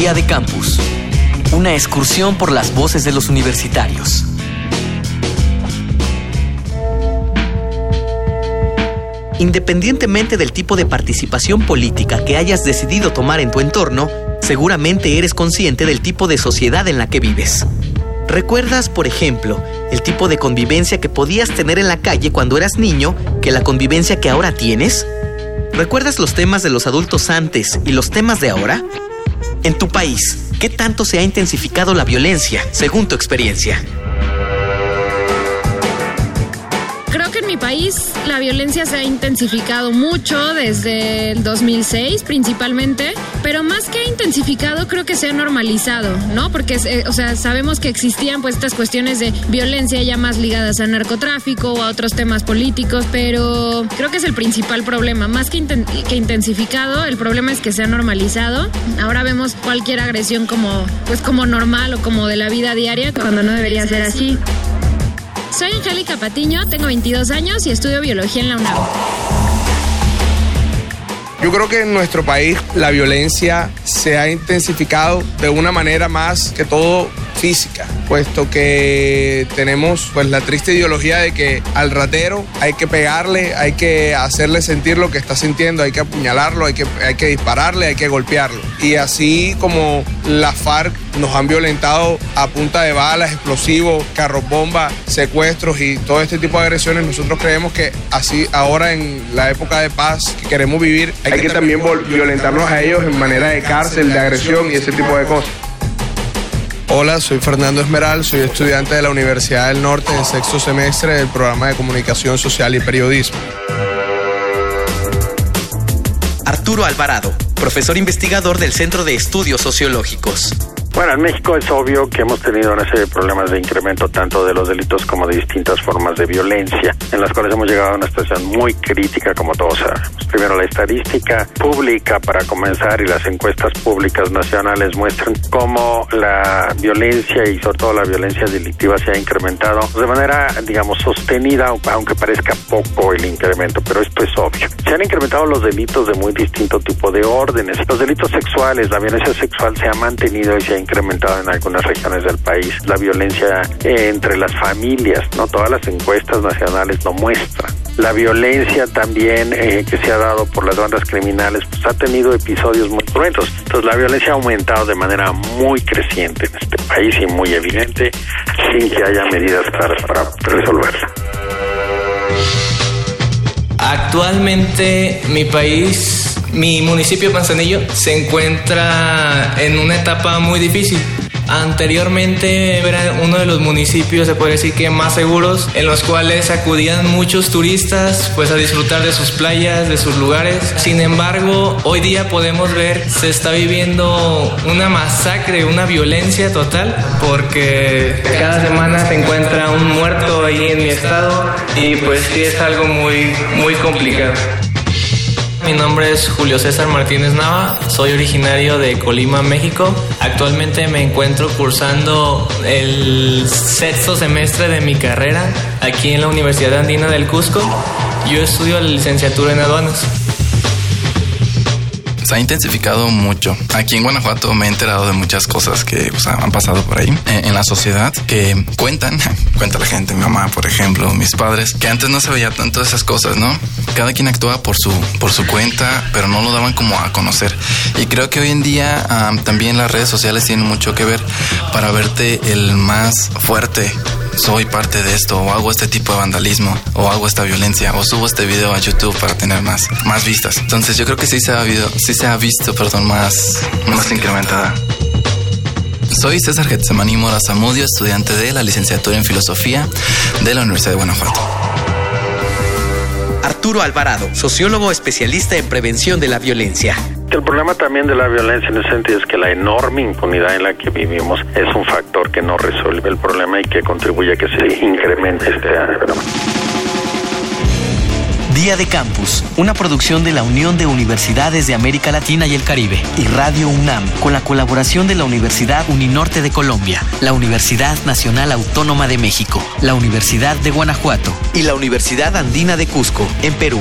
Día de Campus. Una excursión por las voces de los universitarios. Independientemente del tipo de participación política que hayas decidido tomar en tu entorno, seguramente eres consciente del tipo de sociedad en la que vives. ¿Recuerdas, por ejemplo, el tipo de convivencia que podías tener en la calle cuando eras niño que la convivencia que ahora tienes? ¿Recuerdas los temas de los adultos antes y los temas de ahora? En tu país, ¿qué tanto se ha intensificado la violencia, según tu experiencia? Mi país la violencia se ha intensificado mucho desde el 2006 principalmente, pero más que intensificado creo que se ha normalizado, ¿no? Porque, eh, o sea, sabemos que existían pues estas cuestiones de violencia ya más ligadas al narcotráfico o a otros temas políticos, pero creo que es el principal problema. Más que, que intensificado, el problema es que se ha normalizado. Ahora vemos cualquier agresión como, pues como normal o como de la vida diaria, cuando no debería ser así. Soy Angélica Patiño, tengo 22 años y estudio biología en la UNAM. Yo creo que en nuestro país la violencia se ha intensificado de una manera más que todo física, puesto que tenemos pues la triste ideología de que al ratero hay que pegarle, hay que hacerle sentir lo que está sintiendo, hay que apuñalarlo, hay que, hay que dispararle, hay que golpearlo. Y así como las FARC nos han violentado a punta de balas, explosivos, carros bomba, secuestros y todo este tipo de agresiones, nosotros creemos que así ahora en la época de paz que queremos vivir, hay, que, que también violentarnos a ellos en manera de cárcel, de agresión y ese tipo de cosas. Hola, soy Fernando Esmeral, soy estudiante de la Universidad del Norte en sexto semestre del programa de Comunicación Social y Periodismo. Arturo Alvarado, profesor investigador del Centro de Estudios Sociológicos. Bueno, en México es obvio que hemos tenido una serie de problemas de incremento tanto de los delitos como de distintas formas de violencia, en las cuales hemos llegado a una situación muy crítica, como todos sabemos. Primero, la estadística pública, para comenzar, y las encuestas públicas nacionales muestran cómo la violencia y sobre todo la violencia delictiva se ha incrementado de manera, digamos, sostenida, aunque parezca poco el incremento, pero esto es obvio. Se han incrementado los delitos de muy distinto tipo de órdenes. Los delitos sexuales, la violencia sexual se ha mantenido y se ha incrementado en algunas regiones del país la violencia entre las familias, no todas las encuestas nacionales lo muestran. La violencia también eh, que se ha dado por las bandas criminales pues ha tenido episodios muy cruentos. Entonces la violencia ha aumentado de manera muy creciente en este país y muy evidente sin que haya medidas claras para resolverla. Actualmente mi país mi municipio Manzanillo se encuentra en una etapa muy difícil. Anteriormente era uno de los municipios, se puede decir que más seguros, en los cuales acudían muchos turistas pues a disfrutar de sus playas, de sus lugares. Sin embargo, hoy día podemos ver se está viviendo una masacre, una violencia total, porque cada semana se encuentra un muerto ahí en mi estado y pues sí es algo muy muy complicado. Mi nombre es Julio César Martínez Nava, soy originario de Colima, México. Actualmente me encuentro cursando el sexto semestre de mi carrera aquí en la Universidad Andina del Cusco. Yo estudio la licenciatura en aduanas se ha intensificado mucho. Aquí en Guanajuato me he enterado de muchas cosas que han pasado por ahí eh, en, la sociedad que cuentan, cuenta la gente, mi mamá, por ejemplo, mis padres, que antes no se veía tanto esas cosas, ¿no? Cada quien actuaba por su, por su cuenta, pero no lo daban como a conocer. Y creo que hoy en día también las redes sociales tienen mucho que ver para verte el más fuerte soy parte de esto o hago este tipo de vandalismo o hago esta violencia o subo este video a YouTube para tener más, más vistas. Entonces yo creo que sí se ha, habido, sí se ha visto perdón, más, más incrementada. Soy César Getsemani Mora Zamudio, estudiante de la licenciatura en Filosofía de la Universidad de Guanajuato. Arturo Alvarado, sociólogo especialista en prevención de la violencia. El problema también de la violencia en ese sentido es que la enorme impunidad en la que vivimos es un factor que no resuelve el problema y que contribuye a que se incremente este fenómeno. Día de Campus, una producción de la Unión de Universidades de América Latina y el Caribe y Radio UNAM, con la colaboración de la Universidad Uninorte de Colombia, la Universidad Nacional Autónoma de México, la Universidad de Guanajuato y la Universidad Andina de Cusco, en Perú.